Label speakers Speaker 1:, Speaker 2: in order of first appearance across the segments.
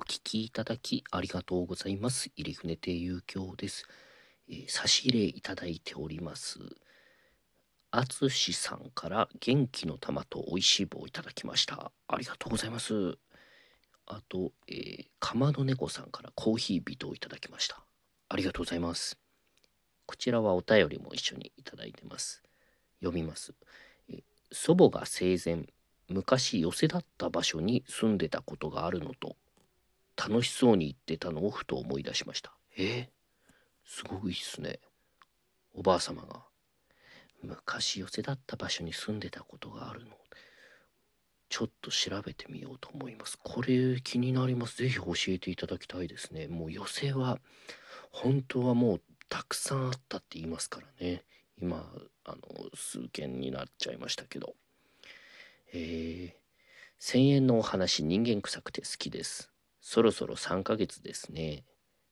Speaker 1: 聞きいただきありがとうございます。入船亭遊興です。えー、差し入れいただいております。あつしさんから元気の玉と美味しい棒をいただきました。ありがとうございます。あと、えー、かまど猫さんからコーヒービトをいただきました。ありがとうございます。こちらはお便りも一緒にいただいてます。読みます。え祖母が生前、昔寄せだった場所に住んでたことがあるのと、楽しそうに言ってたのをふと思い出しました。えー、すごいっすね。おばあ様が。昔寄せだった場所に住んでたことがあるのちょっと調べてみようと思いますこれ気になります是非教えていただきたいですねもう寄せは本当はもうたくさんあったって言いますからね今あの数件になっちゃいましたけどえー、1000円のお話人間臭くて好きですそろそろ3ヶ月ですね。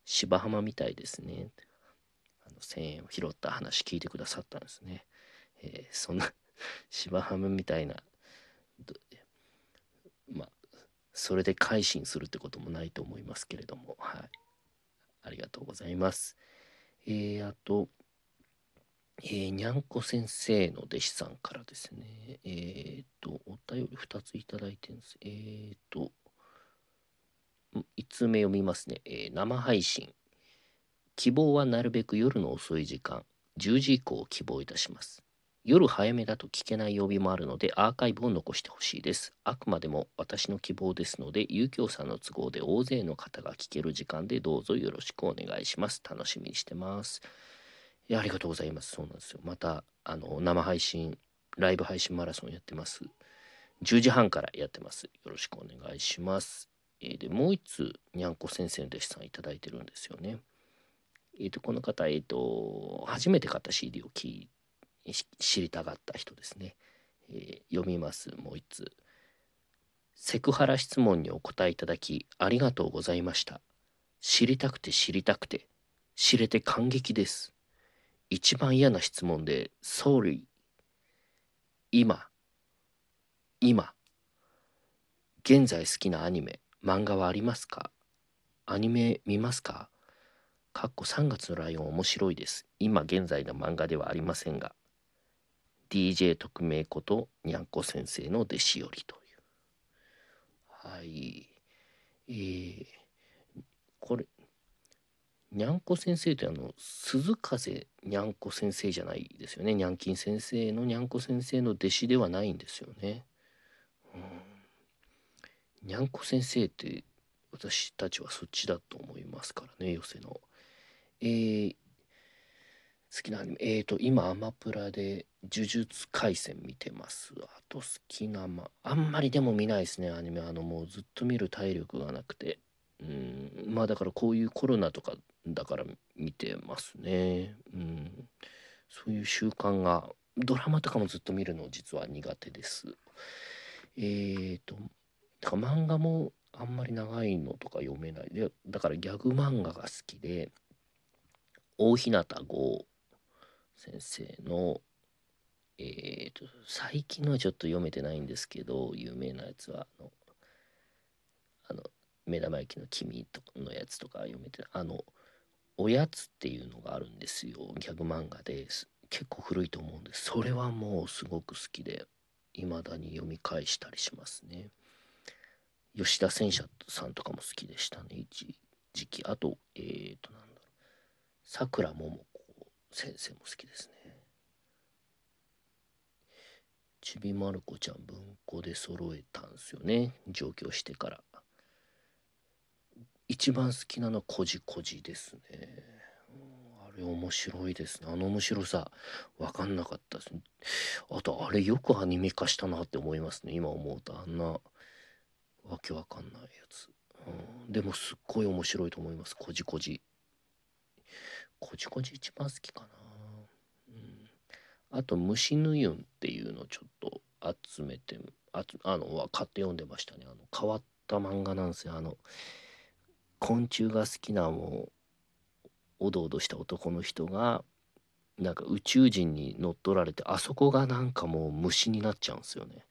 Speaker 1: 芝浜みたいですね。あの1000円を拾った話聞いてくださったんですね。えー、そんな芝ハムみたいなまあそれで改心するってこともないと思いますけれども。はい。ありがとうございます。えー、あとえー、にゃんこ先生の弟子さんからですね。えっ、ー、とお便り2ついただいてるんです。えっ、と5つ目読みますね、えー、生配信希望はなるべく夜の遅い時間10時以降を希望いたします夜早めだと聞けない曜日もあるのでアーカイブを残してほしいです。あくまでも私の希望ですので、有協さんの都合で大勢の方が聞ける時間でどうぞよろしくお願いします。楽しみにしてます。いやありがとうございます。そうなんですよ。また、あの、生配信、ライブ配信マラソンやってます。10時半からやってます。よろしくお願いします。えー、で、もう一つ、にゃんこ先生の弟子さんいいてるんですよね。えっ、ー、と、この方、えっ、ー、と、初めて買った CD を聞い、知りたがった人ですね、えー、読みます。もう一つ。セクハラ質問にお答えいただきありがとうございました。知りたくて知りたくて知れて感激です。一番嫌な質問で Sorry 今。今。現在好きなアニメ。漫画はありますか？アニメ見ますか？かっこ3月のライオン面白いです。今現在の漫画ではありませんが。DJ 特命ことにゃんこ先生の弟子よりという。はい。えー、これ、にゃんこ先生ってあの、鈴風にゃんこ先生じゃないですよね。にゃんきん先生のにゃんこ先生の弟子ではないんですよね。うん。にゃんこ先生って私たちはそっちだと思いますからね、寄せの。えー、好きなアニメ。えーと、今、アマプラで呪術廻戦見てます。あと好きな、まあ、んまりでも見ないですね、アニメ。あの、もうずっと見る体力がなくて。うん、まあだからこういうコロナとかだから見てますね。うん、そういう習慣が、ドラマとかもずっと見るの実は苦手です。えーと、だから漫画もあんまり長いのとか読めない。で、だからギャグ漫画が好きで、大日向剛先生のえーと、最近のはちょっと読めてないんですけど有名なやつはあのあの目玉焼きの君とかのやつとか読めてあのおやつっていうのがあるんですよギャグ漫画で。す結構古いと思うんです。それはもうすごく好きで未だに読み返したりしますね。吉田戦車さんとかも好きでしたね。一時期。あとえっ、ー、となんだろう。さくらももこ先生も好きですね。ちびまる子ちゃん文庫で揃えたんですよね。上京してから。一番好きなのはこじこじですね。あれ面白いですね。あの面白さ分かんなかったです。ねあとあれよくアニメ化したなって思いますね。今思うと。あんなわけわかんないやつ、うん、でもすっごい面白いと思います。こじこじ。こじこじ一番好きかな。うん。あと虫ぬゆんっていうのちょっと集めてああのは買って読んでましたね。あの変わった漫画なんですよ。あの昆虫が好きなもうおどおどした男の人がなんか宇宙人に乗っ取られてあそこがなんかもう虫になっちゃうんですよね。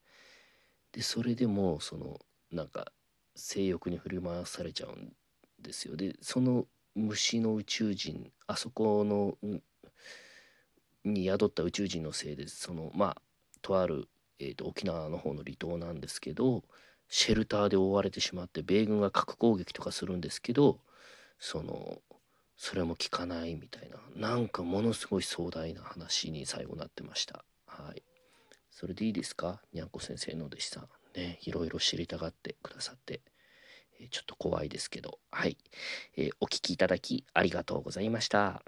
Speaker 1: でそれでもそのなんか性欲に振り回されちゃうんですよ。でその虫の宇宙人あそこのに宿った宇宙人のせいでそのまあとある、えーと、沖縄の方の離島なんですけどシェルターで覆われてしまって米軍が核攻撃とかするんですけどそのそれも聞かないみたいななんかものすごい壮大な話に最後なってました。はい。それでいいですか？にゃんこ先生の弟子さん。ねいろいろ知りたがってくださって、えちょっと怖いですけど。はい、えー、お聴きいただきありがとうございました。